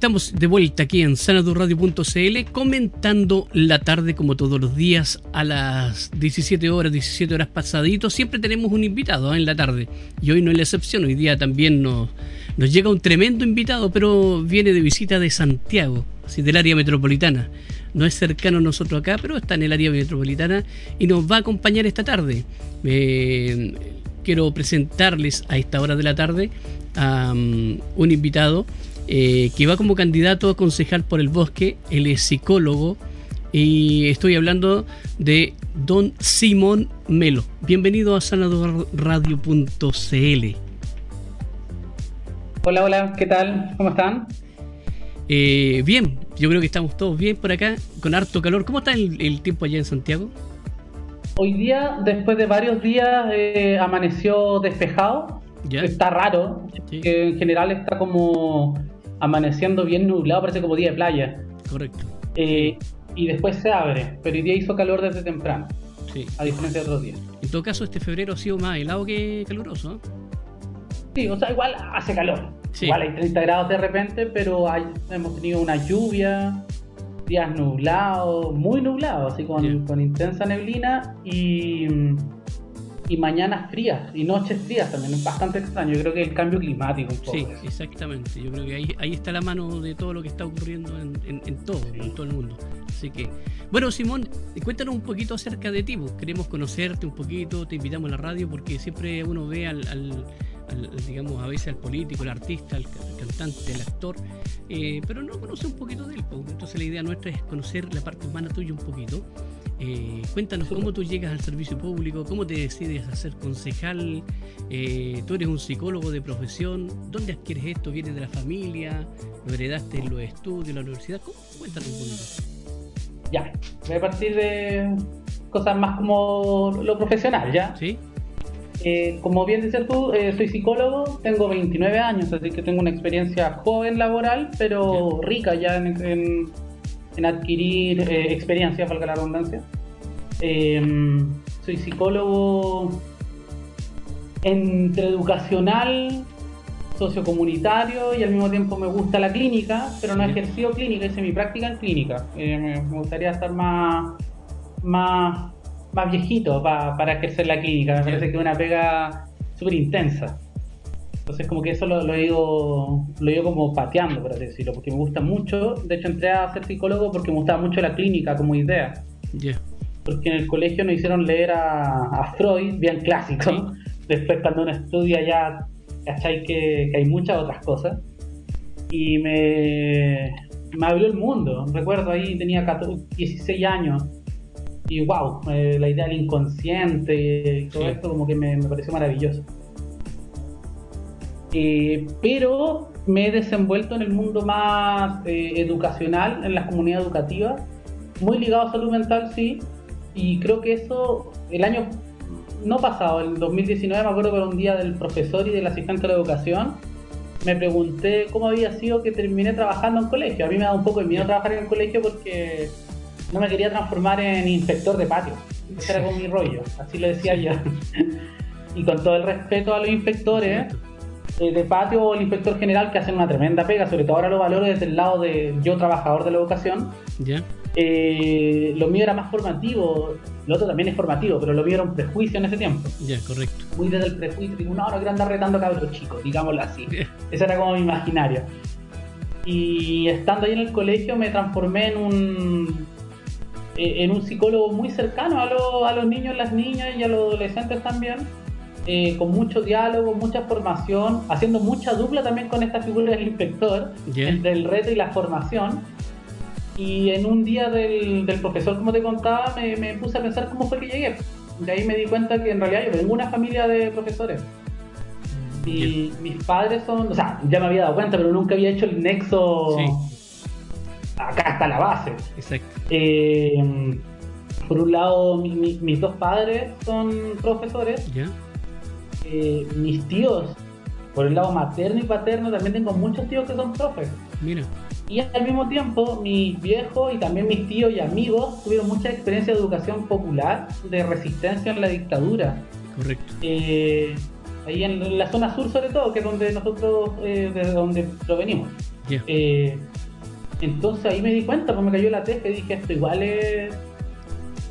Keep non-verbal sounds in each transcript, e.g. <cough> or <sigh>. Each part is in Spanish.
Estamos de vuelta aquí en sanadurradio.cl comentando la tarde como todos los días a las 17 horas, 17 horas pasaditos. Siempre tenemos un invitado ¿eh? en la tarde y hoy no es la excepción. Hoy día también nos, llega un tremendo invitado, pero viene de visita de Santiago, así del área metropolitana. No es cercano a nosotros acá, pero está en el área metropolitana y nos va a acompañar esta tarde. Eh, quiero presentarles a esta hora de la tarde a um, un invitado eh, que va como candidato a concejal por el bosque. Él es psicólogo y estoy hablando de don Simón Melo. Bienvenido a sanadorradio.cl. Hola, hola, ¿qué tal? ¿Cómo están? Eh, bien, yo creo que estamos todos bien por acá, con harto calor. ¿Cómo está el, tiempo allá en Santiago? Hoy día, después de varios días, eh, amaneció despejado. Está raro, que en general está como amaneciendo bien nublado, parece como día de playa. Correcto. Eh, y después se abre, pero hoy día hizo calor desde temprano. Sí. A diferencia de otros días. En todo caso, este febrero ha sido más helado que caluroso. Sí, o sea, igual hace calor. Igual hay 30 grados de repente, pero hemos tenido una lluvia, días nublados, muy nublados, así con, con intensa neblina y y mañanas frías y noches frías también. Es bastante extraño. Yo creo que el cambio climático. sí, exactamente. Yo creo que ahí, ahí está la mano de todo lo que está ocurriendo en, en, todo, en todo el mundo. Así que, bueno, Simón, cuéntanos un poquito acerca de ti. Pues. Queremos conocerte un poquito, te invitamos a la radio porque siempre uno ve al, al, digamos, a veces al político, al artista, al, cantante, al actor, eh, pero no conoce un poquito de él. Entonces la idea nuestra es conocer la parte humana tuya un poquito. Eh, cuéntanos cómo tú llegas al servicio público, cómo te decides a ser concejal, eh, tú eres un psicólogo de profesión, ¿dónde adquieres esto? ¿Viene de la familia? ¿Lo heredaste en los estudios, en la universidad? Cuéntanos un poquito. Ya, voy a partir de cosas más como lo profesional, ¿ya? Sí. Eh, como bien dices tú, soy psicólogo, tengo 29 años, así que tengo una experiencia joven laboral, pero rica ya en en adquirir eh, experiencia, valga la redundancia. Em, soy psicólogo entre educacional, sociocomunitario y al mismo tiempo me gusta la clínica, pero no he ejercido clínica, hice mi práctica en clínica. Eh, me, gustaría estar más, más, más viejito para ejercer la clínica, me parece que es una pega súper intensa. Entonces como que eso lo, lo, he ido, lo he como pateando, por así decirlo, porque me gusta mucho. De hecho entré a ser psicólogo porque me gustaba mucho la clínica como idea. Porque en el colegio nos hicieron leer a, Freud, bien clásico. Después cuando uno estudia ya, ¿cachai? Que, que hay muchas otras cosas. Y me, me abrió el mundo. Recuerdo ahí tenía 16 años. Y wow, eh, la idea del inconsciente y todo esto como que me, me pareció maravilloso. Eh, pero me he desenvuelto en el mundo más eh, educacional, en la comunidad educativa, muy ligado a salud mental, sí, y creo que eso, el año no pasado, el 2019, me acuerdo que un día del profesor y del asistente de la educación, me pregunté cómo había sido que terminé trabajando en colegio. A mí me da un poco de miedo trabajar en el colegio porque no me quería transformar en inspector de patio. Ese era como mi rollo, así lo decía yo. <laughs> y con todo el respeto a los inspectores, eh, de patio o el inspector general que hacen una tremenda pega, sobre todo ahora lo valoro desde el lado de yo trabajador de la educación. Ya. Eh, lo mío era más formativo, lo otro también es formativo, pero lo mío era un prejuicio en ese tiempo. Ya, correcto. Muy desde el prejuicio, digo, no, no quiero andar retando a cabros chicos, digámoslo así. Ese era como mi imaginario. Y estando ahí en el colegio me transformé en un en un psicólogo muy cercano a, a los niños, las niñas y a los adolescentes también eh, con mucho diálogo, mucha formación, haciendo mucha dupla también con esta figura del inspector, entre el reto y la formación. Y en un día del, profesor, como te contaba, me, puse a pensar cómo fue que llegué. De ahí me di cuenta que en realidad yo vengo de una familia de profesores. Y mis padres son, o sea, ya me había dado cuenta, pero nunca había hecho el nexo acá hasta la base. Exacto. Eh, por un lado, mis dos padres son profesores. Eh, mis tíos, por el lado materno y paterno, también tengo muchos tíos que son profes. Mira. Y al mismo tiempo, mis viejos y también mis tíos y amigos tuvieron mucha experiencia de educación popular, de resistencia en la dictadura. Correcto. Eh, ahí en la zona sur sobre todo, que es donde nosotros, eh, desde donde provenimos. Eh, entonces ahí me di cuenta, pues me cayó la teja y dije, esto igual es...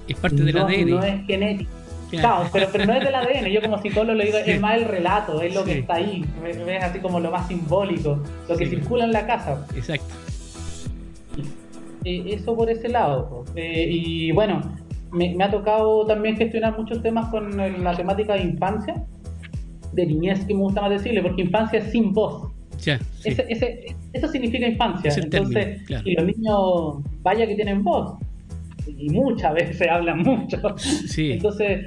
Es parte del ADN. No es genético. Claro, pero, pero no es del ADN, yo como psicólogo le digo, <laughs> es más el relato, es lo que está ahí, ves así como lo más simbólico, lo que circula en la casa. Exacto. Eh, eso por ese lado. Eh, y bueno, me, ha tocado también gestionar muchos temas con la temática de infancia, de niñez que me gusta más decirle, porque infancia es sin voz. Eso significa infancia. Entonces, y los niños, vaya que tienen voz, y muchas <laughs> veces hablan mucho. Entonces,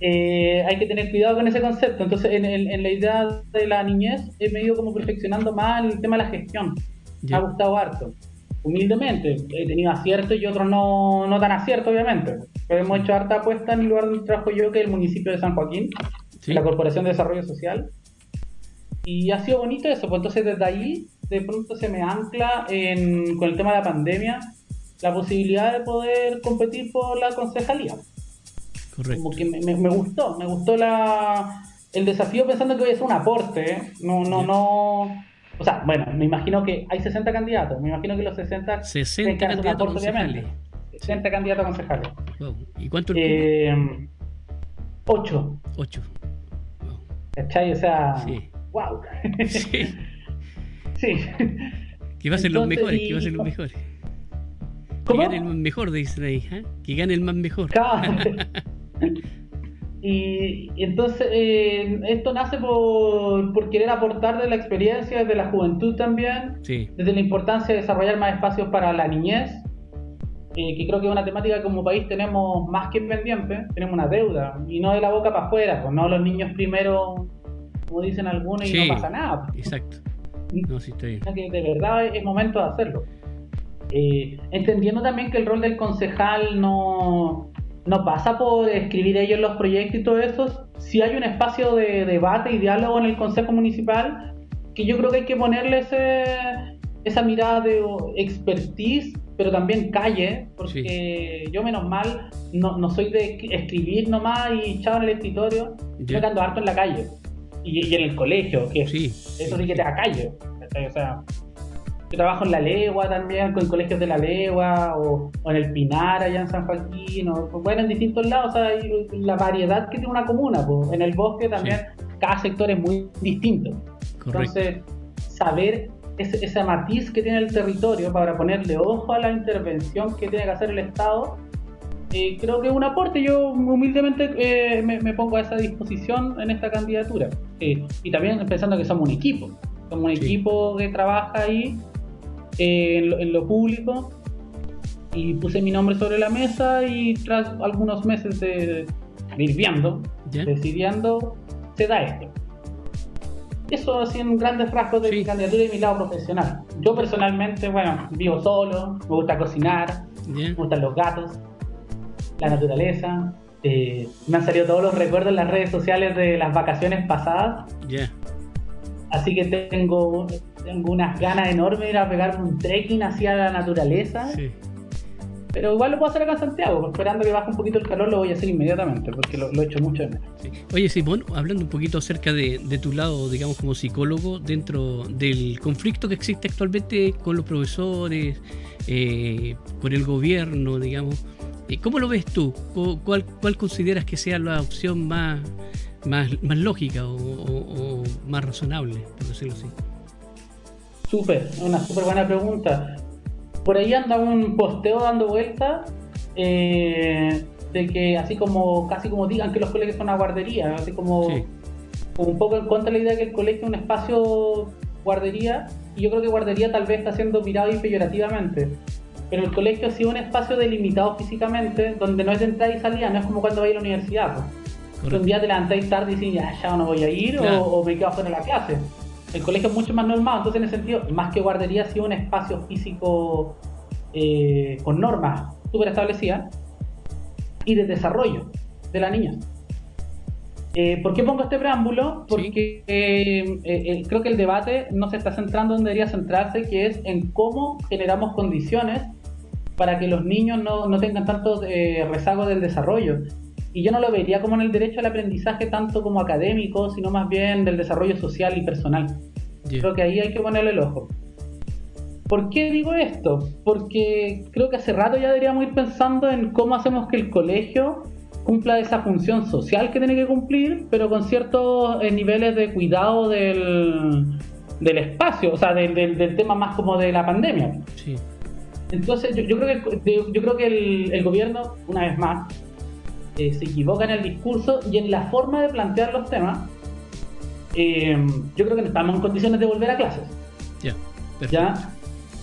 eh, hay que tener cuidado con ese concepto. Entonces, en, la idea de la niñez, he medio como perfeccionando más el tema de la gestión. Me ha gustado harto. Humildemente, he tenido aciertos y otros no, no tan aciertos, obviamente. Pero hemos hecho harta apuesta en el lugar donde trabajo yo, que es el municipio de San Joaquín, la Corporación de Desarrollo Social. Y ha sido bonito eso, pues entonces desde ahí de pronto se me ancla en, con el tema de la pandemia la posibilidad de poder competir por la concejalía. Correcto. Como que me, gustó, me gustó la, el desafío pensando que voy a hacer un aporte. ¿eh? No, no, no. O sea, bueno, me imagino que hay 60 candidatos. Me imagino que los 60, 60 candidatos concejales. 60 candidatos a concejales. ¿Y cuánto eh, 8. 8. ¿Cachai? O sea, sí. Wow. Sí. sí. Que va a ser los mejores, que va a ser los mejores. Que gane el más mejor, dicen ahí. ¿eh? Que gane el más mejor. <laughs> y, entonces, eh, esto nace por, por, querer aportar de la experiencia, de la juventud también, desde la importancia de desarrollar más espacios para la niñez, eh, que creo que es una temática que como país tenemos más que pendiente, tenemos una deuda, y no de la boca para afuera, pues no los niños primero, como dicen algunos, y no pasa nada. Exacto. <laughs> No, sí estoy... Que de verdad es momento de hacerlo. Eh, entendiendo también que el rol del concejal no, no pasa por escribir ellos los proyectos y todo eso, si hay un espacio de debate y diálogo en el Consejo Municipal, que yo creo que hay que ponerle esa mirada de expertise, pero también calle, porque yo menos mal no, soy de escribir nomás y echado en el escritorio, yo ando harto en la calle y, en el colegio, que eso sí que te da. O sea, yo trabajo en La Legua también, con colegios de La Legua, o, en el Pinar, allá en San Joaquín, o bueno, en distintos lados, o sea, hay la variedad que tiene una comuna, pues. en el bosque también cada sector es muy distinto. Entonces, saber ese, ese, matiz que tiene el territorio para ponerle ojo a la intervención que tiene que hacer el Estado, eh, creo que es un aporte. Yo humildemente eh, me, pongo a esa disposición en esta candidatura. Eh, y también pensando que somos un equipo. Somos un equipo que trabaja ahí en, lo, público y puse mi nombre sobre la mesa y tras algunos meses de, ir viendo, decidiendo, se da esto. Eso así en grandes rasgos de mi candidatura y mi lado profesional. Yo personalmente, bueno, vivo solo, me gusta cocinar, me gustan los gatos, la naturaleza. Eh, me han salido todos los recuerdos en las redes sociales de las vacaciones pasadas. Así que tengo tengo unas ganas enormes de ir a pegarme un trekking hacia la naturaleza. Pero igual lo puedo hacer acá en Santiago, esperando que baje un poquito el calor, lo voy a hacer inmediatamente, porque lo, he hecho mucho de menos. Oye, Simón, hablando un poquito acerca de, tu lado, digamos, como psicólogo, dentro del conflicto que existe actualmente con los profesores, eh, con el gobierno, digamos, ¿cómo lo ves tú? ¿Cuál, ¿Cuál consideras que sea la opción más, más, más lógica o más razonable, por decirlo así? Súper, una súper buena pregunta. Por ahí anda un posteo dando vuelta eh, de que así como, casi como digan que los colegios son una guardería, así como, un poco en contra de la idea de que el colegio es un espacio guardería, y yo creo que guardería tal vez está siendo mirado y peyorativamente. Pero el colegio ha sido un espacio delimitado físicamente, donde no es entrada y salida, no es como cuando vais a la universidad. Pues. Un día te levantáis tarde y dices, ya, ya no voy a ir, o, o, me quedo fuera de la clase el colegio es mucho más normal, entonces en ese sentido, más que guardería, ha sido un espacio físico eh, con normas súper establecidas y de desarrollo de la niña. Eh, ¿Por qué pongo este preámbulo? Porque eh, creo que el debate no se está centrando donde debería centrarse, que es en cómo generamos condiciones para que los niños no, no tengan tantos rezagos del desarrollo y yo no lo vería como en el derecho al aprendizaje tanto como académico, sino más bien del desarrollo social y personal. Creo que ahí hay que ponerle el ojo. ¿Por qué digo esto? Porque creo que hace rato ya deberíamos ir pensando en cómo hacemos que el colegio cumpla esa función social que tiene que cumplir, pero con ciertos eh, niveles de cuidado del, del espacio, o sea, del, del, tema más como de la pandemia. Sí. Entonces, yo, yo, creo que, yo creo que el, el gobierno, una vez más, eh, se equivoca en el discurso y en la forma de plantear los temas. Eh, yo creo que no estamos en condiciones de volver a clases. Ya. ¿Ya?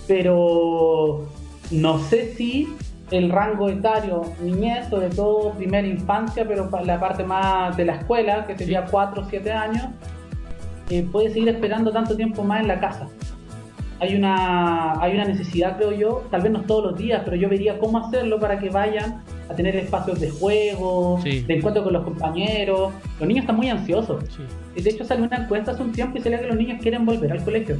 Pero no sé si el rango etario niñez, sobre todo primera infancia, pero la parte más de la escuela, que sería 4 o 7 años, eh, puede seguir esperando tanto tiempo más en la casa. Hay una, hay una necesidad, creo yo, tal vez no todos los días, pero yo vería cómo hacerlo para que vayan a tener espacios de juego, de encuentro con los compañeros. Los niños están muy ansiosos. De hecho, salió una encuesta hace un tiempo y se que los niños quieren volver al colegio.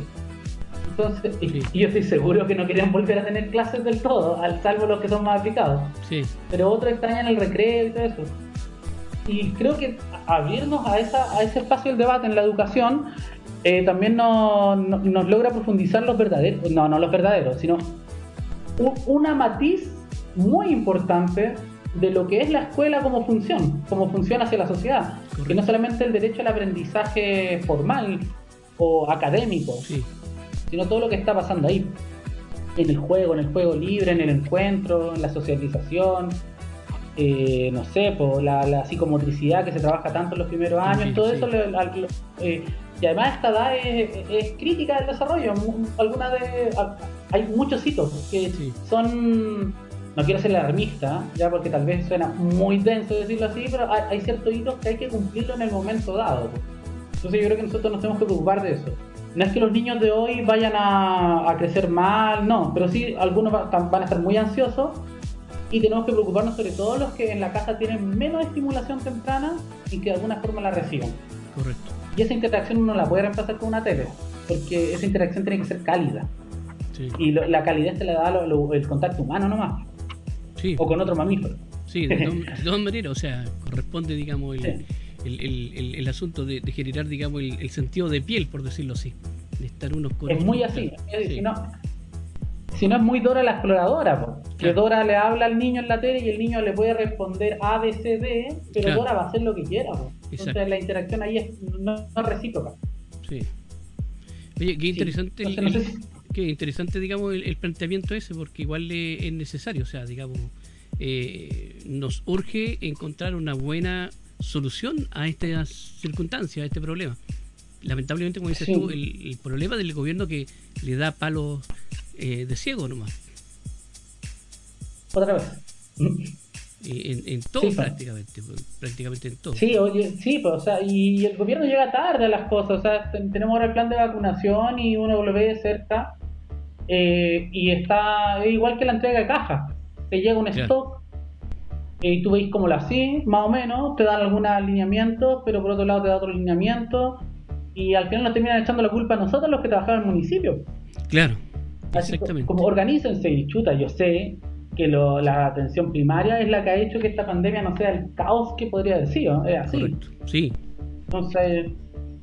Entonces, y, yo estoy seguro que no quieren volver a tener clases del todo, al salvo los que son más aplicados. Sí. Pero otros extrañan el recreo y todo eso. Y creo que abrirnos a, esa, a ese espacio del debate en la educación eh, también nos, nos, logra profundizar los verdaderos, no, no los verdaderos, sino una matiz muy importante de lo que es la escuela como función, como funciona hacia la sociedad. Que no solamente el derecho al aprendizaje formal o académico, sí sino todo lo que está pasando ahí. En el juego, en el juego libre, en el encuentro, en la socialización, eh, no sé, por la, psicomotricidad que se trabaja tanto en los primeros años, todo eso. Eh, y además esta edad es, crítica del desarrollo. Algunas de, hay muchos hitos que son no quiero ser alarmista, ya porque tal vez suena muy denso decirlo así, pero hay, hay, ciertos hitos que hay que cumplirlo en el momento dado. Entonces yo creo que nosotros nos tenemos que preocupar de eso no es que los niños de hoy vayan a, crecer mal, no, pero sí algunos van a estar muy ansiosos y tenemos que preocuparnos sobre todo los que en la casa tienen menos estimulación temprana y que de alguna forma la reciban. Correcto. Y esa interacción uno la puede reemplazar con una tele, porque esa interacción tiene que ser cálida. Sí. Y la calidez te la da el contacto humano nomás. Sí. O con otro mamífero. Sí, de, todas maneras, o sea, corresponde, digamos, el, el, asunto de, generar, digamos, el, sentido de piel, por decirlo así. De estar unos con Es muy así. Si, no, si no es muy Dora la exploradora, que Dora le habla al niño en la tele y el niño le puede responder A, B, C, D, pero Dora va a hacer lo que quiera. Entonces la interacción ahí es no, recíproca. Sí. Oye, qué interesante. qué interesante, digamos, el, planteamiento ese, porque igual es necesario, o sea, digamos, eh, nos urge encontrar una buena solución a esta circunstancia, a este problema. Lamentablemente, como dices tú, el, problema del gobierno que le da palos eh, de ciego nomás. Otra vez. <laughs> En, todo prácticamente, prácticamente en todo. Sí, oye, sí, pues, o sea, y el gobierno llega tarde a las cosas, o sea, tenemos ahora el plan de vacunación y uno lo ve de cerca eh, y está igual que la entrega de caja, que llega un stock y tú veis cómo la así, más o menos, te dan algunos alineamientos, pero por otro lado te da otro alineamiento, y al final nos terminan echando la culpa a nosotros los que trabajamos en el municipio. Claro, exactamente. Como, organícense y chuta, yo sé que la atención primaria es la que ha hecho que esta pandemia no sea el caos que podría decir, ¿no? es así. Correcto, sí. Entonces,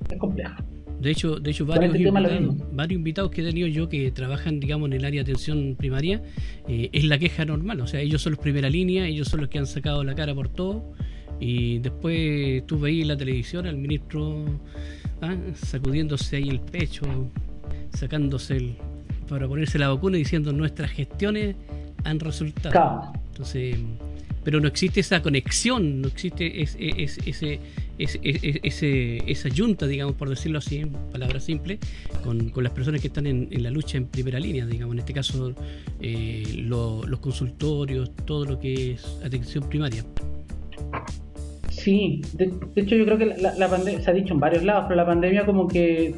es complejo. De hecho, de hecho varios, invitados, varios invitados que he tenido yo que trabajan, digamos, en el área de atención primaria, eh, es la queja normal. O sea, ellos son los primera línea, ellos son los que han sacado la cara por todo. Y después tú veías en la televisión al ministro ¿ah? sacudiéndose ahí el pecho, sacándose el, para ponerse la vacuna y diciendo nuestras gestiones han resultado. Entonces, pero no existe esa conexión, no existe ese, esa junta, digamos, por decirlo así, en palabras simples, con, las personas que están en, la lucha en primera línea, digamos, en este caso eh, los consultorios, todo lo que es atención primaria. Sí, de, hecho yo creo que la, pandemia, se ha dicho en varios lados, pero la pandemia como que,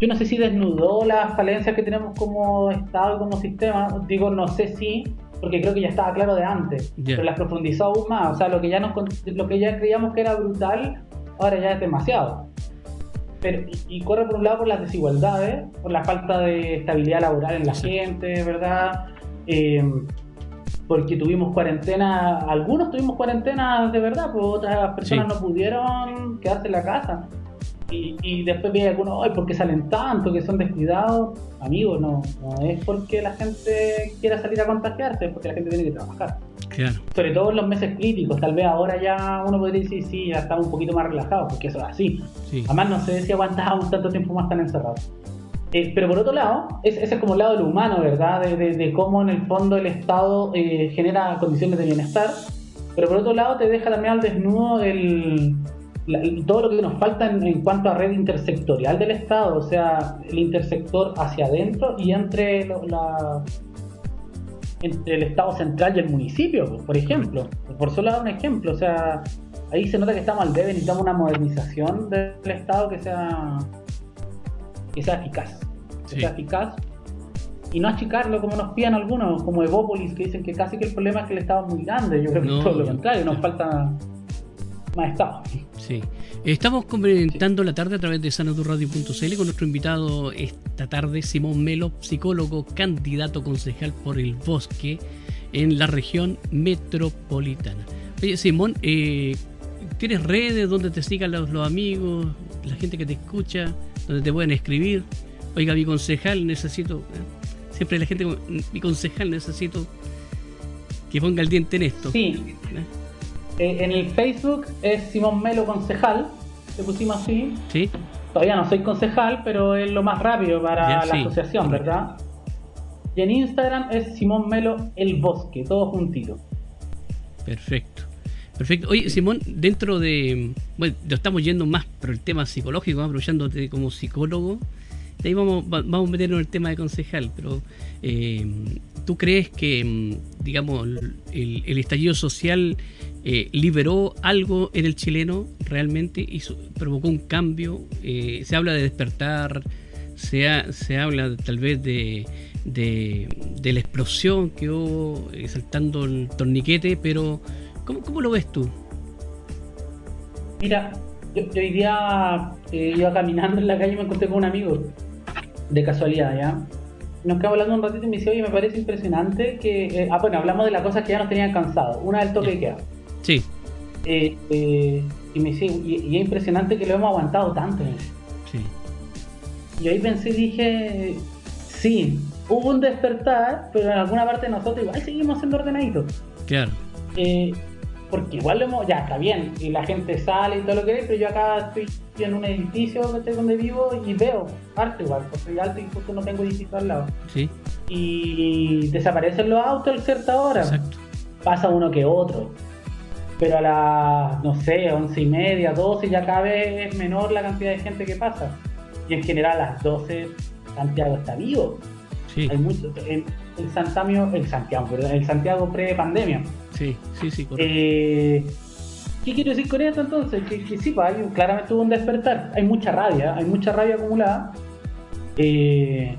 yo no sé si desnudó las falencias que tenemos como Estado y como sistema, digo, no sé si porque creo que ya estaba claro de antes, pero las profundizó aún más, o sea, lo que ya nos lo que ya creíamos que era brutal, ahora ya es demasiado. Pero, y, corre por un lado por las desigualdades, por la falta de estabilidad laboral en la gente, ¿verdad? Eh, porque tuvimos cuarentena, algunos tuvimos cuarentena de verdad, pues otras personas no pudieron quedarse en la casa. Y, después ve algunos, ay, ¿por qué salen tanto? Que son descuidados. Amigo, no, no es porque la gente quiera salir a contagiarse, es porque la gente tiene que trabajar. Claro. Sobre todo en los meses críticos, tal vez ahora ya uno podría decir, sí, ya estamos un poquito más relajados, porque eso es así. Además, no sé si aguantábamos tanto tiempo más tan encerrados. Eh, pero por otro lado, ese es como el lado de lo humano, ¿verdad? De, cómo en el fondo el Estado eh, genera condiciones de bienestar. Pero por otro lado, te deja también al desnudo el, todo lo que nos falta en, cuanto a red intersectorial del Estado, o sea, el intersector hacia adentro y entre, la, entre el Estado central y el municipio, por ejemplo. Por solo dar un ejemplo, o sea, ahí se nota que estamos al debe, necesitamos una modernización del Estado que sea, que sea eficaz. Que sea eficaz y no achicarlo como nos piden algunos, como Evópolis, que dicen que casi que el problema es que el Estado es muy grande. Yo creo que es todo lo contrario, nos falta más Estado. Sí. Estamos comentando la tarde a través de sanaturradio.cl con nuestro invitado esta tarde, Simón Melo, psicólogo, candidato concejal por el bosque en la región metropolitana. Oye, Simón, eh, ¿tienes redes donde te sigan los, amigos, la gente que te escucha, donde te pueden escribir? Oiga, mi concejal, necesito. Eh, siempre la gente, mi concejal, necesito que ponga el diente en esto. Sí. ¿Eh? Eh, en el Facebook es Simón Melo Concejal, le pusimos así. Sí. Todavía no soy concejal, pero es lo más rápido para la asociación, ¿verdad? Y en Instagram es Simón Melo El Bosque, todo juntito. Perfecto. Perfecto. Oye, Simón, dentro de. Bueno, lo estamos yendo más por el tema psicológico, aprovechándote como psicólogo. De ahí vamos, a meternos en el tema de concejal, pero eh, ¿tú crees que, mm, digamos, el, estallido social eh, liberó algo en el chileno realmente y provocó un cambio. Eh, se habla de despertar, se, habla tal vez de, la explosión que hubo eh, saltando el torniquete, pero ¿cómo, ¿cómo, lo ves tú? Mira, yo, hoy día iba caminando en la calle y me encontré con un amigo, de casualidad, ¿ya? nos quedamos hablando un ratito y me dice, oye, me parece impresionante que... ah, bueno, hablamos de las cosas que ya nos tenían cansado. Una del toque de queda. Sí. Eh, eh, y me dice, y, es impresionante que lo hemos aguantado tanto. Sí. Y ahí pensé y dije, sí, hubo un despertar, pero en alguna parte de nosotros igual seguimos siendo ordenaditos. Claro. Eh, porque igual lo hemos, ya está bien, y la gente sale y todo lo que es, pero yo acá estoy en un edificio donde vivo y veo arte igual, porque soy alto y justo no tengo edificio al lado. Sí. Y desaparecen los autos a cierta hora. Exacto. Pasa uno que otro pero a las, no sé, once y media, 12 ya cada vez es menor la cantidad de gente que pasa. Y en general a las 12 Santiago está vivo. Sí. Hay mucho, el, el, Santiago, el Santiago, perdón, el Santiago pre-pandemia. Sí, sí, sí, correcto. Eh, ¿Qué quiero decir con esto entonces? Que, que sí, pues, claramente hubo un despertar. Hay mucha rabia, hay mucha rabia acumulada. Eh,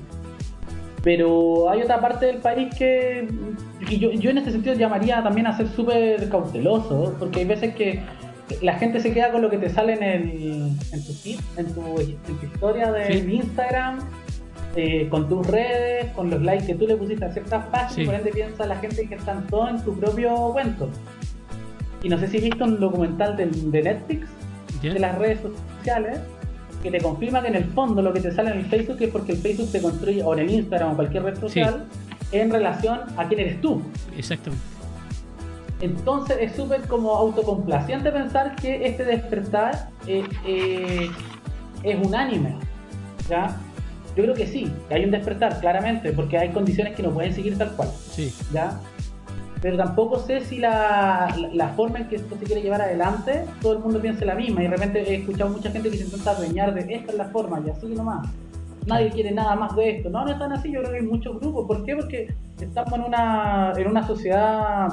pero hay otra parte del país que, yo, yo, en este sentido llamaría también a ser súper cauteloso, porque hay veces que la gente se queda con lo que te sale en, el, en tu feed, en tu, historia de Instagram, eh, con tus redes, con los likes que tú le pusiste a ciertas páginas, sí. por ende piensa la gente que están todo en tu propio cuento. Y no sé si has visto un documental de, de Netflix, de las redes sociales, que te confirma que en el fondo lo que te sale en el Facebook es porque el Facebook te construye, o en el Instagram o cualquier red social, en relación a quién eres tú. Exactamente. Entonces es súper como autocomplaciente pensar que este despertar eh, eh, es unánime. ¿ya? Yo creo que sí, que hay un despertar, claramente, porque hay condiciones que no pueden seguir tal cual. Sí. ¿ya? pero tampoco sé si la, la, forma en que esto se quiere llevar adelante, todo el mundo piensa la misma. Y de repente he escuchado mucha gente que se intenta adueñar de esta es la forma y así nomás. Nadie quiere nada más de esto. No, no están así, yo creo que hay muchos grupos. ¿Por qué? Porque estamos en una, en una sociedad,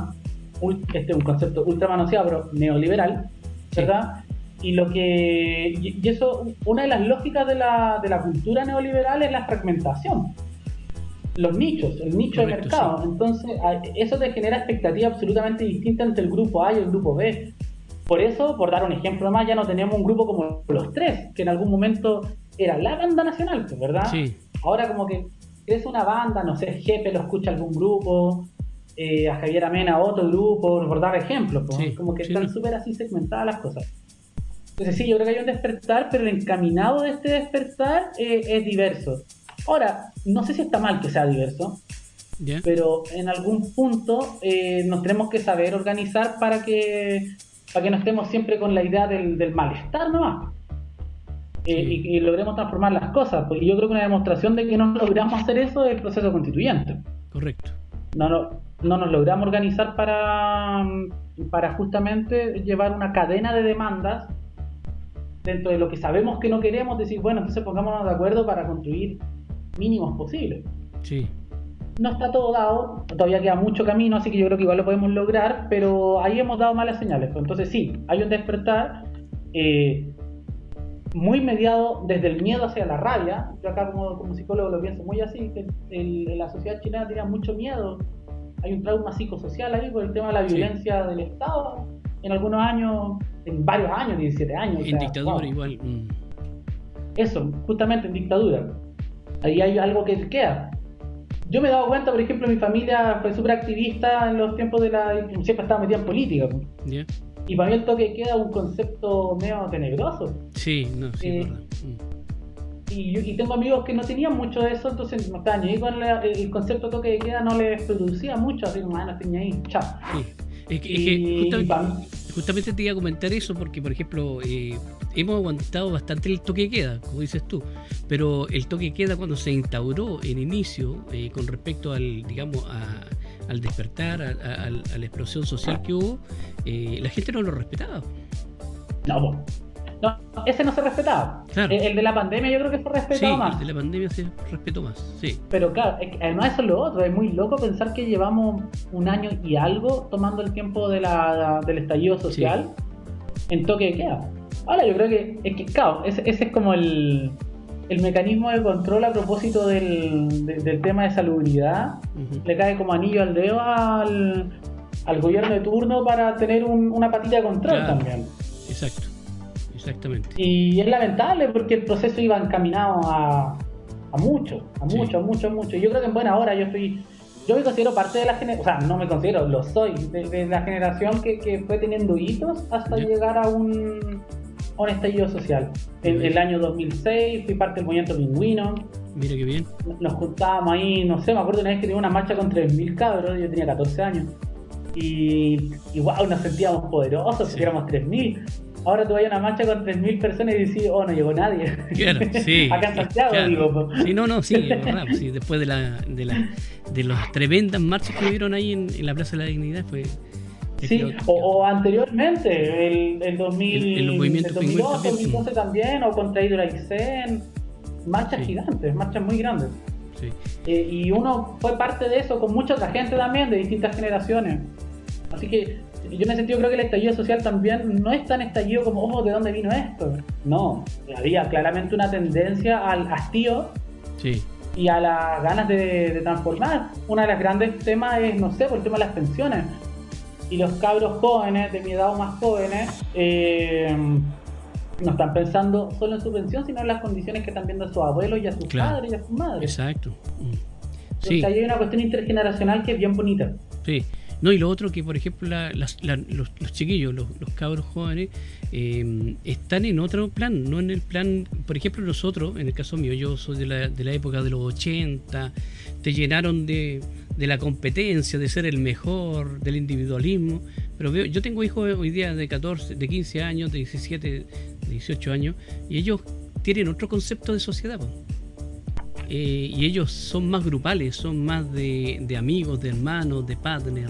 este es un concepto ultra manoseado, pero neoliberal, ¿verdad? Y lo que. Y eso, una de las lógicas de la, de la cultura neoliberal es la fragmentación los nichos, el nicho de mercado. Entonces, eso te genera expectativas absolutamente distintas entre el grupo A y el grupo B. Por eso, por dar un ejemplo más, ya no tenemos un grupo como los tres, que en algún momento era la banda nacional, pues, ¿verdad? Sí. Ahora como que es una banda, no sé, Jefe lo escucha algún grupo, eh, a Javier Amena otro grupo, por dar ejemplos, pues, como que están súper así segmentadas las cosas. Entonces sí, yo creo que hay un despertar, pero el encaminado de este despertar eh, es diverso. Ahora, no sé si está mal que sea diverso, pero en algún punto eh, nos tenemos que saber organizar para que, para que no estemos siempre con la idea del, del malestar nomás. Eh, y, logremos transformar las cosas. Porque yo creo que una demostración de que no logramos hacer eso es el proceso constituyente. Correcto. No, no, no nos logramos organizar para, para justamente llevar una cadena de demandas dentro de lo que sabemos que no queremos, decir, bueno, entonces pongámonos de acuerdo para construir mínimos posibles. Sí. No está todo dado, todavía queda mucho camino, así que yo creo que igual lo podemos lograr, pero ahí hemos dado malas señales. Entonces sí, hay un despertar eh, muy mediado desde el miedo hacia la rabia. Yo acá como, como psicólogo lo pienso muy así, que la sociedad chilena tiene mucho miedo. Hay un trauma psicosocial ahí por el tema de la violencia del Estado. En algunos años, en varios años, 17 años. En dictadura igual. Mm. Eso, justamente en dictadura. Ahí hay algo que queda. Yo me he dado cuenta, por ejemplo, mi familia fue súper activista en los tiempos de la... Siempre estaba metida en política. Y para mí el toque queda un concepto medio tenebroso. Sí, no, sí, eh, verdad. Mm. Y, tengo amigos que no tenían mucho de eso, entonces no estaban con el concepto toque de queda, no les producía mucho, así como, ah, no tenía ahí, chao. Sí. Es que, justamente, te iba a comentar eso porque, por ejemplo, eh, hemos aguantado bastante el toque de queda, como dices tú, pero el toque de queda cuando se instauró en inicio eh, con respecto al, digamos, a, al despertar, a, la explosión social que hubo, eh, la gente no lo respetaba. No, no, ese no se respetaba. El, de la pandemia yo creo que fue respetado más. El de la pandemia se respetó más, sí. Pero claro, además eso es lo otro, es muy loco pensar que llevamos un año y algo tomando el tiempo de la, del estallido social en toque de queda. Ahora yo creo que, es que claro, ese es como el, el mecanismo de control a propósito del, del tema de salubridad le cae como anillo al dedo al, al gobierno de turno para tener una patita de control también. Exacto, exactamente. Y es lamentable porque el proceso iba encaminado a, a mucho, a mucho, a mucho, a mucho. Yo creo que en buena hora yo estoy yo me considero parte de la generación, o sea, no me considero, lo soy, de, la generación que, que, fue teniendo hitos hasta llegar a un, un estallido social. En el año 2006 fui parte del movimiento pingüino. Mira qué bien. Nos juntábamos ahí, no sé, me acuerdo una vez que tenía una marcha con 3.000 cabros, yo tenía 14 años. Y, y wow, nos sentíamos poderosos, sí. éramos 3.000. Ahora tú vas a una marcha con 3.000 personas y dices, oh, no llegó nadie. Claro, sí. <laughs> Acá en Santiago, digo. Sí, no, no, sí, verdad, <laughs> sí, después de, la, de, la, de las tremendas marchas que hubieron ahí en, en la Plaza de la Dignidad, fue Sí, o, anteriormente, el, el, 2000, el, 2012, 2012 también, o contra Hidroaicén, marchas gigantes, marchas muy grandes. Sí. Eh, y uno fue parte de eso con mucha otra gente también, de distintas generaciones. Así que yo me he sentido, creo que el estallido social también no es tan estallido como, ojo, ¿de dónde vino esto? No, había claramente una tendencia al hastío sí. y a las ganas de, de transformar. Uno de los grandes temas es, no sé, por el tema de las pensiones y los cabros jóvenes, de mi edad o más jóvenes, eh, no están pensando solo en su pensión, sino en las condiciones que están viendo a sus abuelos y a sus padres y a sus madres. Exacto. Mm. Sí. hay una cuestión intergeneracional que es bien bonita. Sí. No, y lo otro que, por ejemplo, los, los, chiquillos, los, cabros jóvenes, eh, están en otro plan, no en el plan, por ejemplo, nosotros, en el caso mío, yo soy de la, de la época de los 80, te llenaron de, de la competencia, de ser el mejor, del individualismo. Pero veo, yo tengo hijos hoy día de 14, de 15 años, de 17, de 18 años, y ellos tienen otro concepto de sociedad. Eh, y ellos son más grupales, son más de, amigos, de hermanos, de partner,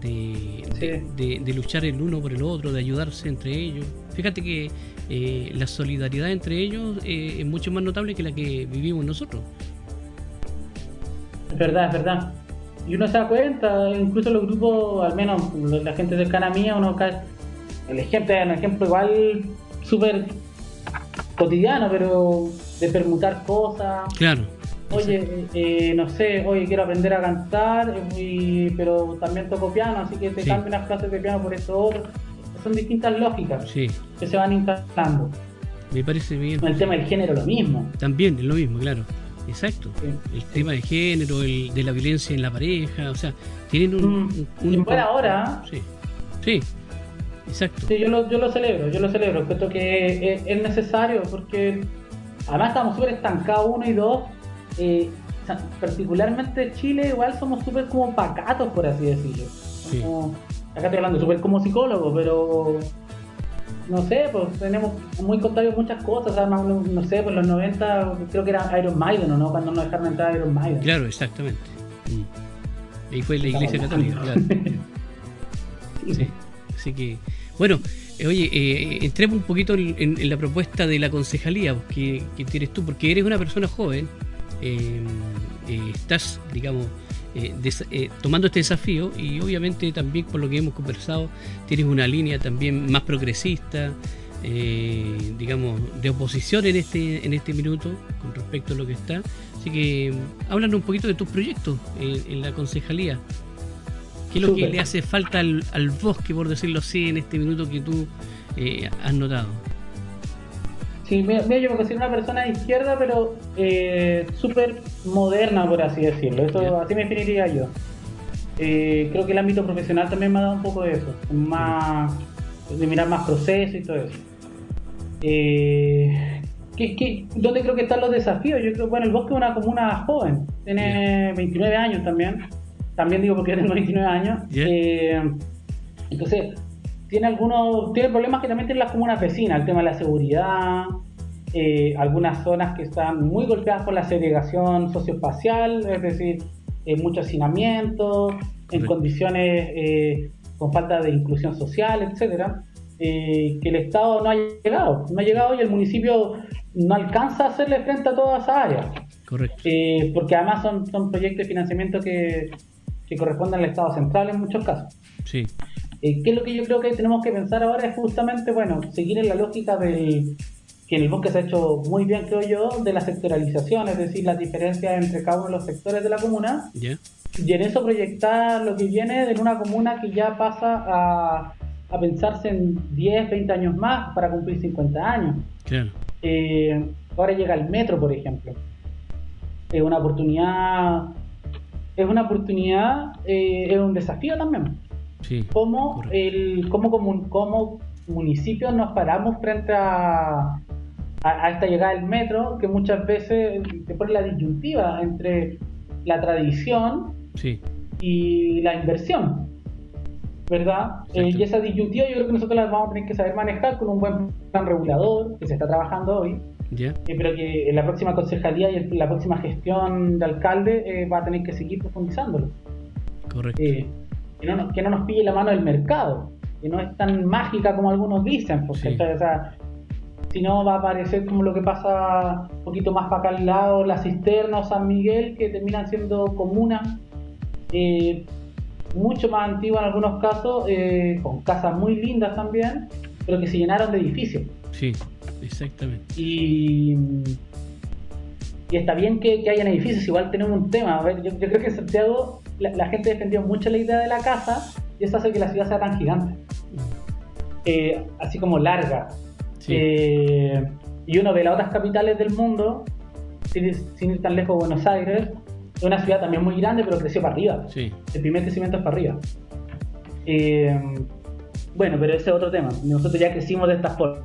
de, de, luchar el uno por el otro, de ayudarse entre ellos. Fíjate que eh, la solidaridad entre ellos eh, es mucho más notable que la que vivimos nosotros. Es verdad, es verdad. Y uno se da cuenta, incluso los grupos, al menos la gente cercana a mí, uno cae. El ejemplo es un ejemplo igual súper cotidiano, pero de permutar cosas. Claro. Oye, eh, no sé, oye, quiero aprender a cantar, pero también toco piano, así que te cambio unas clases de piano por eso otro. Son distintas lógicas que se van instalando. Me parece bien. El tema del género, lo mismo. También, es lo mismo, claro. Exacto. El tema de género, el, de la violencia en la pareja, o sea, tienen un... Mm. un, ahora. Sí. Sí. Exacto. Sí, yo lo, yo lo celebro, yo lo celebro. Creo que es, es necesario porque además estamos súper estancados, uno y dos. Eh, particularmente Chile, igual somos súper como pacatos, por así decirlo. Sí. Como- acá estoy hablando súper como psicólogo, pero no sé, pues tenemos muy contrario muchas cosas. Además, no, no sé, pues los 90 creo que era Iron Maiden, ¿o ¿no? Cuando nos dejaron entrar a Iron Maiden. Claro, exactamente. Mm. Ahí fue la iglesia católica, claro. <laughs> Sí. Así que, bueno, eh, oye, eh, entremos un poquito en, en- en la propuesta de la concejalía pues, que, que tienes tú, porque eres una persona joven, eh, eh, estás, digamos, eh, des- tomando este desafío y obviamente también por lo que hemos conversado, tienes una línea también más progresista, digamos, de oposición en este, en este minuto con respecto a lo que está. Así que háblanos un poquito de tus proyectos en, la concejalía. ¿Qué es lo que le hace falta al, al bosque, por decirlo así, en este minuto que tú eh, has notado? Sí, mira, mira, yo me considero una persona de izquierda, pero eh, súper moderna, por así decirlo. Eso, Bien. así me definiría yo. Eh, creo que el ámbito profesional también me ha dado un poco de eso, más de mirar más procesos y todo eso. Eh, ¿qué- qué- dónde creo que están los desafíos? Yo creo, bueno, el bosque es una comuna joven, tiene 29 años también. También digo porque tengo 29 años. Eh, entonces, tiene algunos tiene problemas que también tienen las comunas vecinas, el tema de la seguridad, eh, algunas zonas que están muy golpeadas por la segregación socioespacial, es decir, eh, mucho hacinamiento, en condiciones eh, con falta de inclusión social, etcétera, eh, que el Estado no ha llegado, no ha llegado y el municipio no alcanza a hacerle frente a todas esas áreas. Correcto. Eh, porque además son, son proyectos de financiamiento que, que corresponden al Estado central en muchos casos. Sí, Eh, ¿Qué es lo que yo creo que tenemos que pensar ahora? Es justamente, bueno, seguir en la lógica del que en el bosque se ha hecho muy bien, creo yo, de la sectoralización, es decir, las diferencias entre cada uno de los sectores de la comuna, ya. y en eso proyectar lo que viene de una comuna que ya pasa a, a pensarse en 10, 20 años más para cumplir 50 años. Claro. Eh, ahora llega el metro, por ejemplo. Es una oportunidad, es una oportunidad, eh, es un desafío también. Sí. ¿Cómo, Correcto. el, cómo, como, como municipios nos paramos frente a, a, a esta llegada del metro, que muchas veces te pone la disyuntiva entre la tradición Sí. y la inversión, ¿verdad? Eh, y esa disyuntiva yo creo que nosotros la vamos a tener que saber manejar con un buen plan regulador que se está trabajando hoy, eh, pero que en la próxima concejalía y en la próxima gestión de alcalde eh, va a tener que seguir profundizándolo. Correcto. Eh, que, no nos, que no nos pille la mano del mercado, que no es tan mágica como algunos dicen, porque Sí. o sea, si no va a aparecer como lo que pasa un poquito más para acá al lado, la cisterna o San Miguel, que terminan siendo comunas eh, mucho más antiguas en algunos casos, eh, con casas muy lindas también, pero que se llenaron de edificios. Sí, exactamente. Y, y está bien que, que hayan edificios, igual tenemos un tema. A ver, yo, yo creo que en Santiago la, la gente defendió mucho la idea de la casa y eso hace que la ciudad sea tan gigante, Eh, así como larga. Sí. Eh, y uno ve las otras capitales del mundo, sin, ir- sin ir tan lejos, Buenos Aires, es una ciudad también muy grande, pero creció para arriba. Sí. El primer crecimiento es para arriba. Eh, bueno, pero ese es otro tema. Nosotros ya crecimos de esta forma.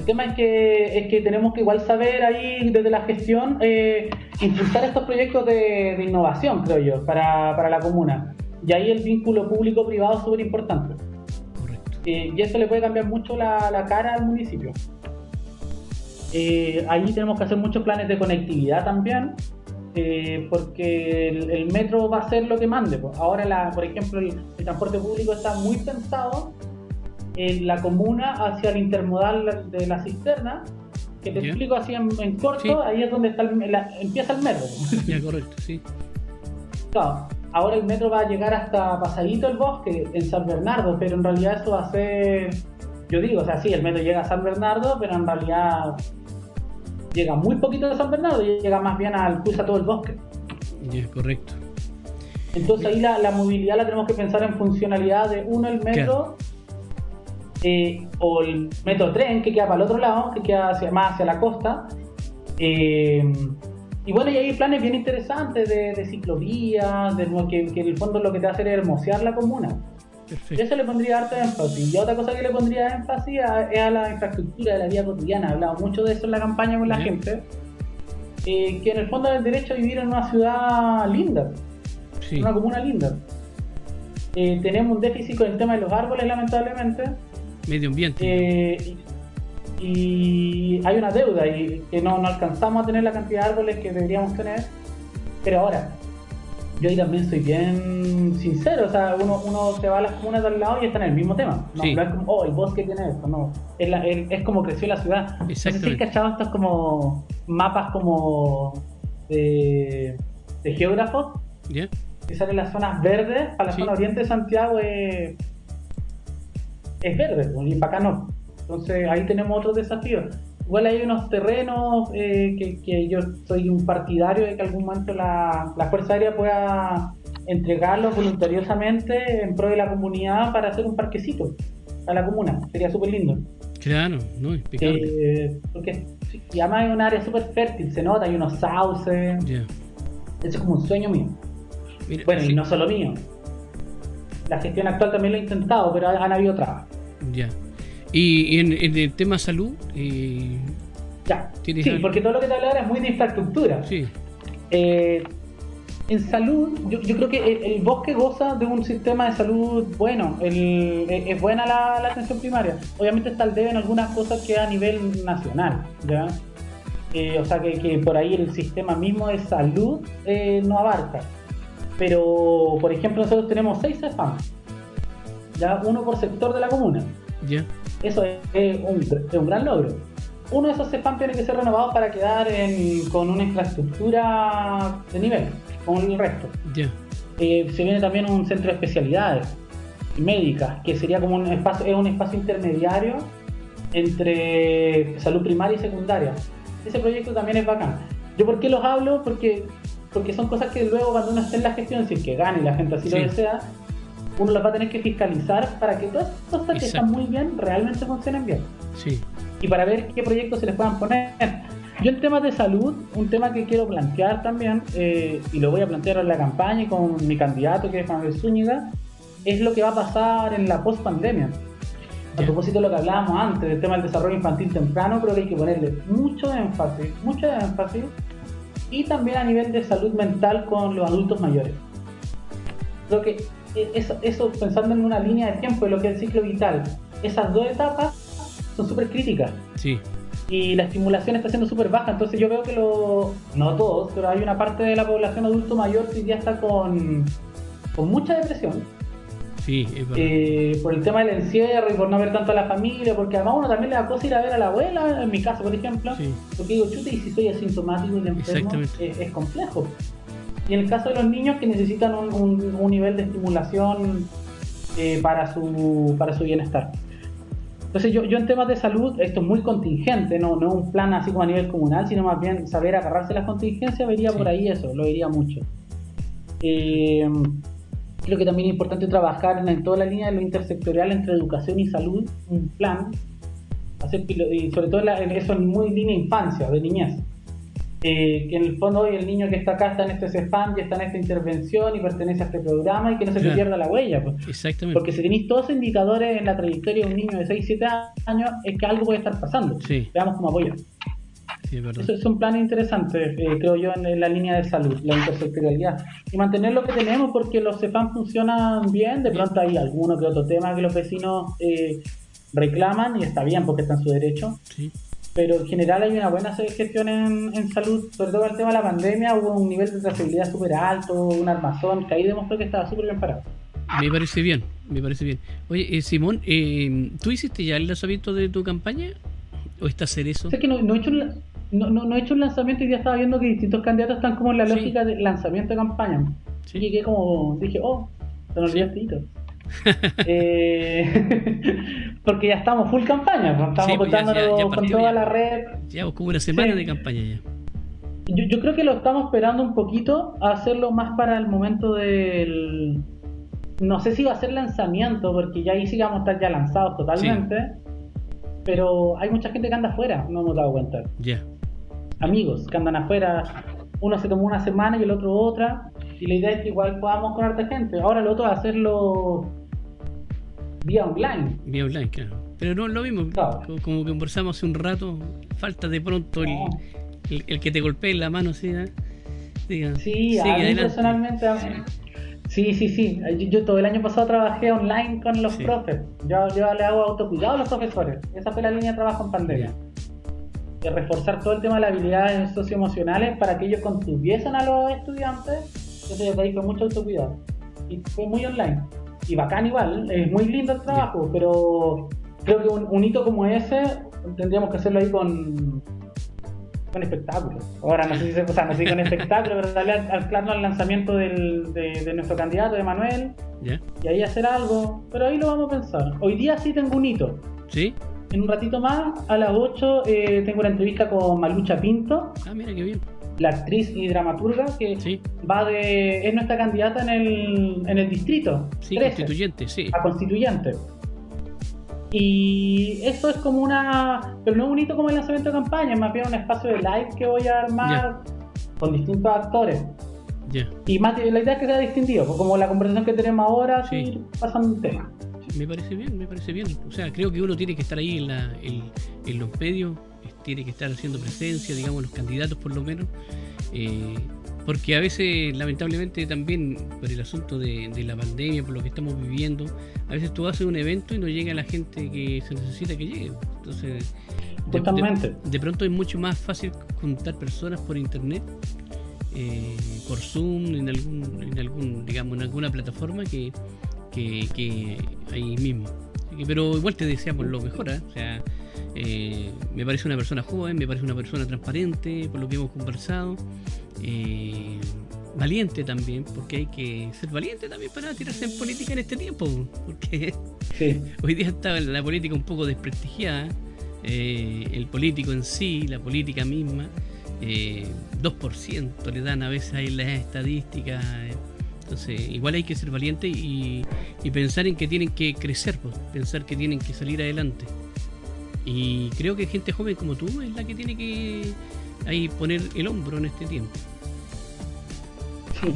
El tema es que, es que tenemos que igual saber ahí desde la gestión eh, impulsar estos proyectos de, de innovación, creo yo, para, para la comuna. Y ahí el vínculo público-privado es súper importante. Correcto. Eh, y eso le puede cambiar mucho la, la cara al municipio. Eh, ahí tenemos que hacer muchos planes de conectividad también, eh, porque el, el metro va a ser lo que mande. pues. Ahora, la, por ejemplo, el, el transporte público está muy pensado en la comuna hacia el intermodal de la cisterna, que te explico así en, en corto, Sí. ahí es donde está el- la- empieza el metro. Ya, correcto, sí. Claro, ahora el metro va a llegar hasta Pasadito el Bosque, en San Bernardo, pero en realidad eso va a ser, yo digo, o sea, sí, el metro llega a San Bernardo, pero en realidad llega muy poquito de San Bernardo y llega más bien al cruza todo el bosque. Ya, correcto. Entonces ahí la, la movilidad la tenemos que pensar en funcionalidad de uno, el metro, eh, o el metro tren que queda para el otro lado, que queda hacia, más hacia la costa. Eh, y bueno, y hay planes bien interesantes de, de ciclovías, de, que, que en el fondo lo que te va a hacer es hermosear la comuna. Perfecto. Eso le pondría harto énfasis. Y otra cosa que le pondría énfasis es a la infraestructura de la vida cotidiana. He hablado mucho de eso en la campaña con la gente. Eh, que en el fondo es el derecho a vivir en una ciudad linda, sí. una comuna linda. Eh, tenemos un déficit con el tema de los árboles, lamentablemente. Medio ambiente. Eh, y hay una deuda y que no, no alcanzamos a tener la cantidad de árboles que deberíamos tener. Pero ahora, yo ahí también soy bien sincero, o sea, uno, uno se va a las comunas de al lado y está en el mismo tema. No, es como, oh, el bosque tiene esto, no. Es, es, como creció la ciudad. Exacto. No sé cachado estos como mapas como de, de geógrafos. Que salen las zonas verdes, para la zona oriente de Santiago es, es verde, y para acá no. Entonces ahí tenemos otros desafíos. Igual hay unos terrenos eh, que, yo soy un partidario de que algún momento la, Fuerza Aérea pueda entregarlos voluntariosamente en pro de la comunidad para hacer un parquecito a la comuna. Sería súper lindo. Claro, no, eh, porque y además es un área súper fértil, se nota, hay unos sauces. Eso es como un sueño mío. bueno, y no solo mío. La gestión actual también lo he intentado, pero han, habido trabas. Ya. Y en, el tema salud, eh, ya. Sí, porque todo lo que te hablaba es muy de infraestructura. Sí. Eh, en salud, yo, creo que el, bosque goza de un sistema de salud bueno, es buena la, atención primaria. Obviamente está al debe en algunas cosas que a nivel nacional, ¿ya? Eh, o sea que, por ahí el sistema mismo de salud no abarca. Pero, por ejemplo, nosotros tenemos seis CEFAM, ya uno por sector de la comuna. Ya. Eso es, un, gran logro. Uno de esos CEPAM tiene que ser renovado para quedar con una infraestructura de nivel, con el resto. Eh, se viene también un centro de especialidades médicas, que sería como un espacio, es un espacio intermediario entre salud primaria y secundaria. Ese proyecto también es bacán. ¿Yo por qué los hablo? Porque, porque son cosas que luego cuando uno esté en la gestión, si es que gane y la gente así lo desea, uno las va a tener que fiscalizar para que todas las cosas que están muy bien realmente funcionen bien. Sí. Y para ver qué proyectos se les puedan poner. Yo en temas de salud, un tema que quiero plantear también, eh, y lo voy a plantear en la campaña y con mi candidato que es Manuel Zúñiga, es lo que va a pasar en la post-pandemia. A propósito de lo que hablábamos antes, del tema del desarrollo infantil temprano, creo que hay que ponerle mucho énfasis, mucho énfasis, y también a nivel de salud mental con los adultos mayores. Creo que eh, eso, eso, pensando en una línea de tiempo de lo que es el ciclo vital, esas dos etapas son súper críticas. Sí. Y la estimulación está siendo súper baja, entonces yo veo que lo, no todos, pero hay una parte de la población adulto mayor que ya está con, con mucha depresión. Sí, es verdad. Eh, por el tema del encierro y por no ver tanto a la familia, porque además uno también le da cosa ir a ver a la abuela, en mi caso, por ejemplo. Sí. Porque digo, chute, y si soy asintomático y enfermo, es complejo. Y en el caso de los niños que necesitan un, nivel de estimulación eh, para, su, para su bienestar. Entonces yo, yo en temas de salud, esto es muy contingente, no, no un plan así como a nivel comunal, sino más bien saber agarrarse las contingencias, vería por ahí eso, lo vería mucho. Eh, creo que también es importante trabajar en, toda la línea de lo intersectorial entre educación y salud, un plan, hacer, y sobre todo en eso en muy línea infancia, de niñez. Eh, que en el fondo hoy el niño que está acá está en este CEFAM y está en esta intervención y pertenece a este programa y que no se le pierda la huella. Pues. Exactamente. Porque si tenéis todos indicadores en la trayectoria de un niño de 6, 7 años, es que algo puede estar pasando. Veamos cómo apoya. Eso es un plan interesante, eh, creo yo, en, la línea de salud, la intersectorialidad. Y mantener lo que tenemos porque los CEFAM funcionan bien, de pronto hay alguno que otro tema que los vecinos eh, reclaman y está bien porque está en su derecho. Sí pero en general hay una buena gestión en, en salud, sobre todo el tema de la pandemia, hubo un nivel de trazabilidad súper alto, un armazón, que ahí demostró que estaba súper bien parado. Me parece bien, me parece bien. Oye, eh, Simón, eh, ¿tú hiciste ya el lanzamiento de tu campaña? ¿O estás hacer eso? Sé que no, no, he hecho un, no, no, he hecho un lanzamiento y ya estaba viendo que distintos candidatos están como en la lógica de lanzamiento de campaña. Sí. Y llegué como, dije, oh, se nos olvidó <laughs> eh, <laughs> porque ya estamos full campaña, pues, estamos pues con toda la red. Ya pues, como una semana de campaña ya. Yo, creo que lo estamos esperando un poquito a hacerlo más para el momento del. No sé si va a ser lanzamiento, porque ya ahí sí vamos a estar ya lanzados totalmente. Pero hay mucha gente que anda afuera, no hemos dado cuenta. Ya. Amigos que andan afuera, uno se tomó una semana y el otro otra. Y la idea es que igual podamos con harta gente. Ahora lo otro es hacerlo vía online. Vía online, claro. Pero no es lo mismo. Como, que conversamos hace un rato, falta de pronto el, el, que te golpee en la mano, ¿sí? ¿eh? sí, a mí personalmente. Sí, sí, sí. Yo, todo el año pasado trabajé online con los profes. Yo, yo le hago autocuidado a los profesores. Esa fue la línea de trabajo en pandemia. De reforzar todo el tema de las habilidades socioemocionales para que ellos contuviesen a los estudiantes. Entonces yo ahí fue mucho autocuidado. Y fue muy online. Y bacán igual. Es muy lindo el trabajo, pero creo que un hito como ese tendríamos que hacerlo ahí con con espectáculo. Ahora no sé si se, o sea, no sé con espectáculo, pero darle al, plano al lanzamiento del, de, nuestro candidato, de Manuel, y ahí hacer algo, pero ahí lo vamos a pensar. Hoy día sí tengo un hito. ¿Sí? En un ratito más, a las 8, eh, tengo una entrevista con Malucha Pinto. Ah, mira qué bien. La actriz y dramaturga que va de. es nuestra candidata en el, en el distrito. Sí, constituyente, sí. A constituyente. Y eso es como una. Pero no es bonito como el lanzamiento de campaña, es más bien un espacio de live que voy a armar con distintos actores. Y más, la idea es que sea distintivo, pues como la conversación que tenemos ahora, sí. pasando un tema. Me parece bien, me parece bien. O sea, creo que uno tiene que estar ahí en, la, en, los medios, tiene que estar haciendo presencia, digamos, los candidatos por lo menos. Eh, porque a veces, lamentablemente, también por el asunto de, la pandemia, por lo que estamos viviendo, a veces tú haces un evento y no llega la gente que se necesita que llegue. Entonces, de, pronto es mucho más fácil juntar personas por internet, eh, por Zoom, en algún, en algún, digamos, en alguna plataforma que, que, ahí mismo. Pero igual te deseamos lo mejor, ¿eh? o sea, eh, me parece una persona joven, me parece una persona transparente, por lo que hemos conversado. Eh, valiente también, porque hay que ser valiente también para tirarse en política en este tiempo, porque <laughs> hoy día está la política un poco desprestigiada, eh, el político en sí, la política misma, 2% le dan a veces ahí las estadísticas, entonces igual hay que ser valiente y, y pensar en que tienen que crecer, pues, pensar que tienen que salir adelante. Y creo que gente joven como tú es la que tiene que ahí poner el hombro en este tiempo. Sí,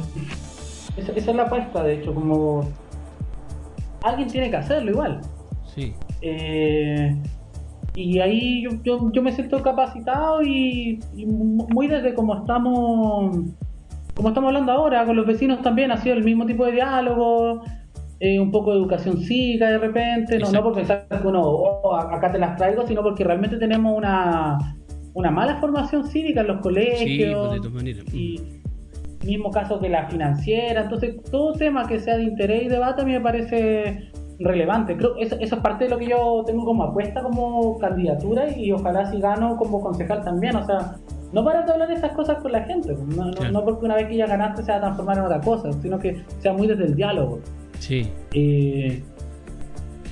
esa, es la apuesta, de hecho, como alguien tiene que hacerlo igual. Sí. Eh, y ahí yo, yo, me siento capacitado y, muy desde como estamos como estamos hablando ahora con los vecinos también ha sido el mismo tipo de diálogo eh, un poco de educación cívica de repente, no, no por pensar que uno, oh, acá te las traigo, sino porque realmente tenemos una, una mala formación cívica en los colegios. Pues, y mismo caso que la financiera, entonces todo tema que sea de interés y debate a mí me parece relevante. Creo eso, eso es parte de lo que yo tengo como apuesta como candidatura y ojalá si gano como concejal también, o sea, no para de hablar de esas cosas con la gente, no, no porque una vez que ya ganaste se va a transformar en otra cosa, sino que sea muy desde el diálogo. Sí. Eh,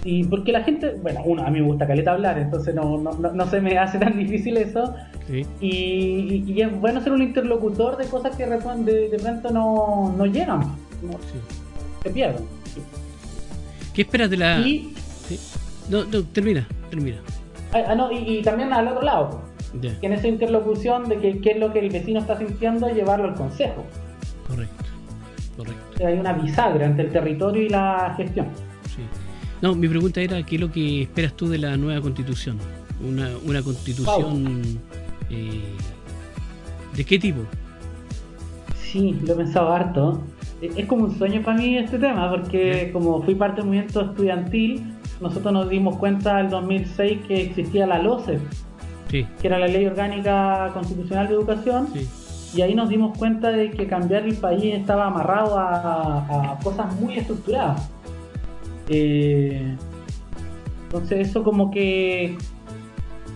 y porque la gente, bueno, uno, a mí me gusta caleta hablar, entonces no, no, no, se me hace tan <laughs> difícil eso. Sí. Y, y, es bueno ser un interlocutor de cosas que de, de pronto no, no llegan, no, se pierden. ¿Qué esperas de la.? Y, no, no, termina, termina. Ah, ah no, y, también al otro lado, en esa interlocución de que, qué es lo que el vecino está sintiendo, llevarlo al consejo. Correcto. Correcto. Hay una bisagra entre el territorio y la gestión. Sí. No, mi pregunta era qué es lo que esperas tú de la nueva constitución. Una, una constitución eh, ¿de qué tipo? Sí, lo he pensado harto. Es como un sueño para mí este tema, porque como fui parte del movimiento estudiantil, nosotros nos dimos cuenta en el 2006 que existía la LOCE, sí. que era la Ley Orgánica Constitucional de Educación. Sí y ahí nos dimos cuenta de que cambiar el país estaba amarrado a, cosas muy estructuradas. Eh, entonces eso como que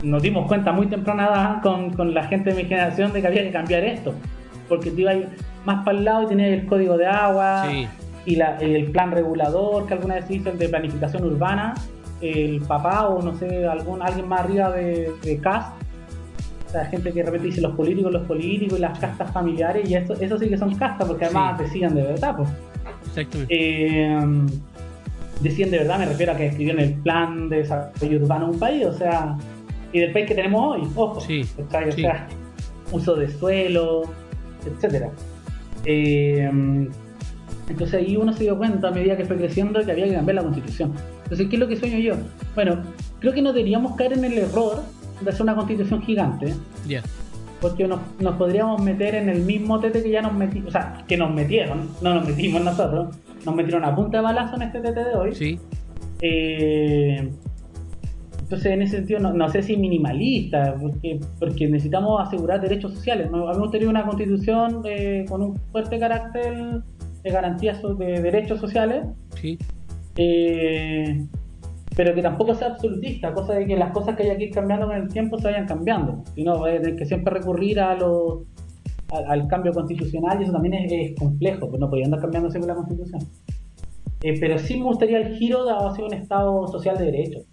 nos dimos cuenta muy temprana con, con, la gente de mi generación de que había que cambiar esto, porque tú ibas más para el lado y tenías el código de agua y la, el plan regulador que alguna vez hizo, el de planificación urbana, el papá o no sé, algún, alguien más arriba de, de CAS o sea, gente que de repente dice los políticos, los políticos y las castas familiares, y eso, eso sí que son castas, porque además decían de verdad, pues. Exactamente. Eh, decían de verdad, me refiero a que escribieron el plan de desarrollo urbano de un país, o sea, y del país que tenemos hoy, ojo. Sí, o sea, uso de suelo, etcétera. Eh, entonces ahí uno se dio cuenta a medida que fue creciendo que había que cambiar la constitución. Entonces, ¿qué es lo que sueño yo? Bueno, creo que no deberíamos caer en el error de hacer una constitución gigante. Ya. Porque nos, nos podríamos meter en el mismo tete que ya nos metimos, o sea, que nos metieron, no nos metimos nosotros, nos metieron a punta de balazo en este tete de hoy. Sí. Eh, entonces, en ese sentido, no, no sé si minimalista, porque, porque necesitamos asegurar derechos sociales. ¿no? Habíamos tenido una constitución eh, con un fuerte carácter de garantías de derechos sociales, Sí. Eh, pero que tampoco sea absolutista, cosa de que las cosas que hay que ir cambiando con el tiempo se vayan cambiando. Si no, va a tener que siempre recurrir a los, al, al cambio constitucional y eso también es, es complejo, pues no podía andar cambiando siempre la constitución. Eh, pero sí me gustaría el giro de hacia un Estado social de derechos.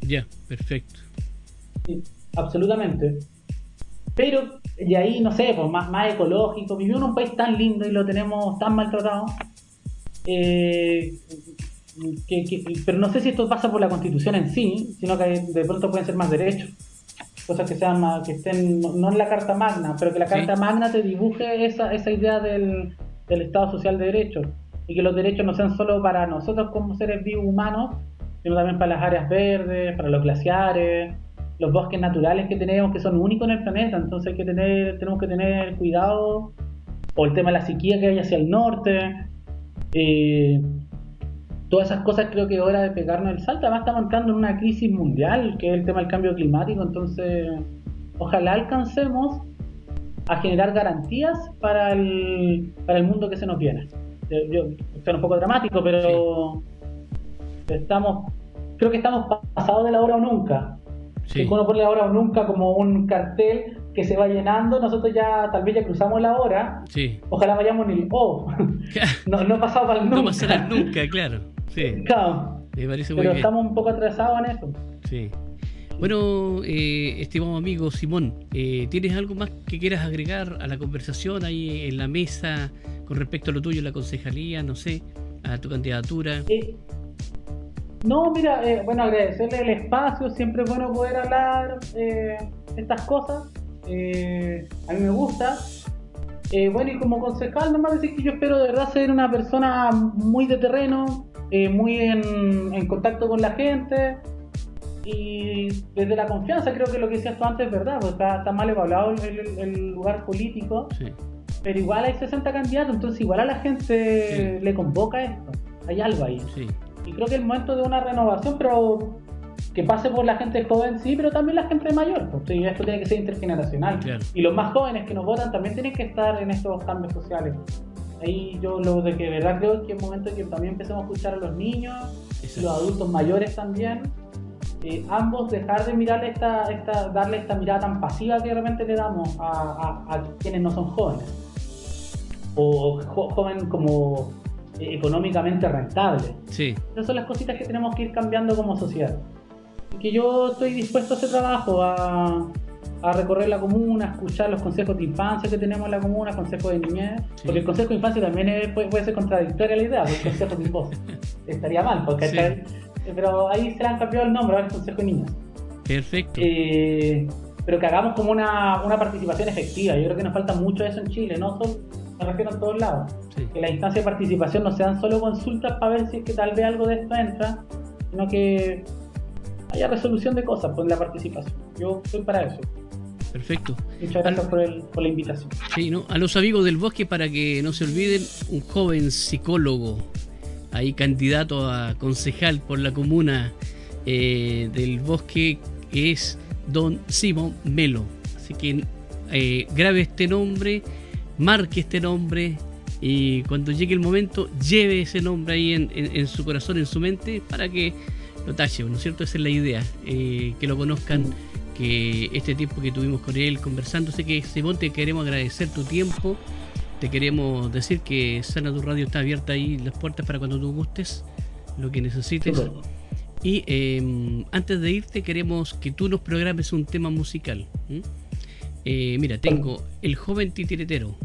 Ya, perfecto. Sí, absolutamente. Pero, y ahí, no sé, pues más, más ecológico. Vivimos en un país tan lindo y lo tenemos tan maltratado. eh, que, que- pero no sé si esto pasa por la constitución en sí, sino que de pronto pueden ser más derechos. Cosas que sean más, que estén, no, en la Carta Magna, pero que la Sí. Carta Magna te dibuje esa, esa idea del, del Estado Social de Derechos. Y que los derechos no sean solo para nosotros como seres vivos humanos, sino también para las áreas verdes, para los glaciares, los bosques naturales que tenemos, que son únicos en el planeta, entonces hay que tener, tenemos que tener cuidado, o el tema de la sequía que hay hacia el norte, eh, todas esas cosas creo que es hora de pegarnos el salto, además estamos entrando en una crisis mundial, que es el tema del cambio climático, entonces ojalá alcancemos a generar garantías para el, para el mundo que se nos viene. Yo, yo suena un poco dramático, pero estamos, creo que estamos pasados de la hora o nunca. Sí. Si uno pone la hora o nunca como un cartel que se va llenando, nosotros ya tal vez ya cruzamos la hora. Sí. Ojalá vayamos en el O. <laughs> no, no el nunca. No pasará nunca, claro. Sí. Claro, Me parece muy pero bien. estamos un poco atrasados en eso. Sí. Bueno, eh, estimado amigo Simón, eh, ¿tienes algo más que quieras agregar a la conversación ahí en la mesa con respecto a lo tuyo, la concejalía, no sé, a tu candidatura? Eh, no, mira, eh, bueno, agradecerle el espacio, siempre es bueno poder hablar eh, estas cosas. Eh, a mí me gusta. Eh, bueno, y como concejal, nomás decir que yo espero de verdad ser una persona muy de terreno, eh, muy en, en contacto con la gente y desde la confianza. Creo que lo que decías tú antes es verdad, porque está, está mal evaluado el, el- el lugar político, Sí. pero igual hay 60 candidatos, entonces igual a la gente Sí. le convoca esto. Hay algo ahí. Sí. Y creo que es el momento de una renovación, pero que pase por la gente joven, sí, pero también la gente mayor. Porque esto tiene que ser intergeneracional. Claro. Y los más jóvenes que nos votan también tienen que estar en estos cambios sociales. Ahí yo lo de que de verdad creo que es momento que también empecemos a escuchar a los niños Exacto. los adultos mayores también. Eh, ambos dejar de mirarle esta, esta, darle esta mirada tan pasiva que de repente le damos a, a- a quienes no son jóvenes. O jo- joven como eh, económicamente rentable. Sí. Esas son las cositas que tenemos que ir cambiando como sociedad. Que yo estoy dispuesto a ese trabajo, a, a recorrer la comuna, a escuchar los consejos de infancia que tenemos en la comuna, consejos de niñez. Sí. Porque el consejo de infancia también es- puede, puede ser contradictoria la idea, porque el consejo de voz <laughs> estaría mal, porque Sí. pero ahí se le han cambiado el nombre, ahora es consejo de niños. Perfecto. Eh, pero que hagamos como una, una participación efectiva. Yo creo que nos falta mucho eso en Chile, no solo, me refiero a todos lados Sí. que las instancias de participación no sean solo consultas para ver si es que tal vez algo de esto entra, sino que haya resolución de cosas por la participación. Yo estoy para eso. Perfecto. Muchas gracias por, el- por la invitación. Sí, ¿no? A los amigos del bosque, para que no se olviden, un joven psicólogo, ahí candidato a concejal por la comuna eh, del bosque, que es don Simón Melo. Así que eh, grabe este nombre, marque este nombre y cuando llegue el momento, lleve ese nombre ahí en, en- en su corazón, en su mente, para que lo tache, ¿no es cierto? Esa es la idea, eh, que lo conozcan que este tiempo que tuvimos con él conversando, sé que Simón te queremos agradecer tu tiempo, te queremos decir que Sana tu Radio está abierta ahí las puertas para cuando tú gustes, lo que necesites. Y eh, antes de irte queremos que tú nos programes un tema musical. Eh, mira, tengo El joven titiretero,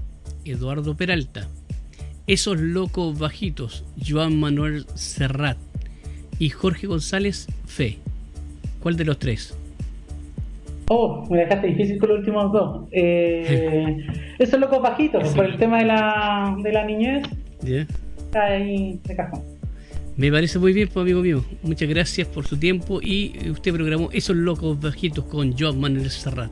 Eduardo Peralta, Esos locos bajitos, Joan Manuel Serrat y Jorge González Fe. ¿Cuál de los tres? Oh, me dejaste difícil con los últimos dos. Eh, <laughs> esos locos bajitos, Sí. por el tema de la, de la niñez, ¿Ya? está ahí de cajón. Me parece muy bien, pues, amigo mío. Muchas gracias por su tiempo y usted programó esos locos bajitos con Joan Manuel Serrat.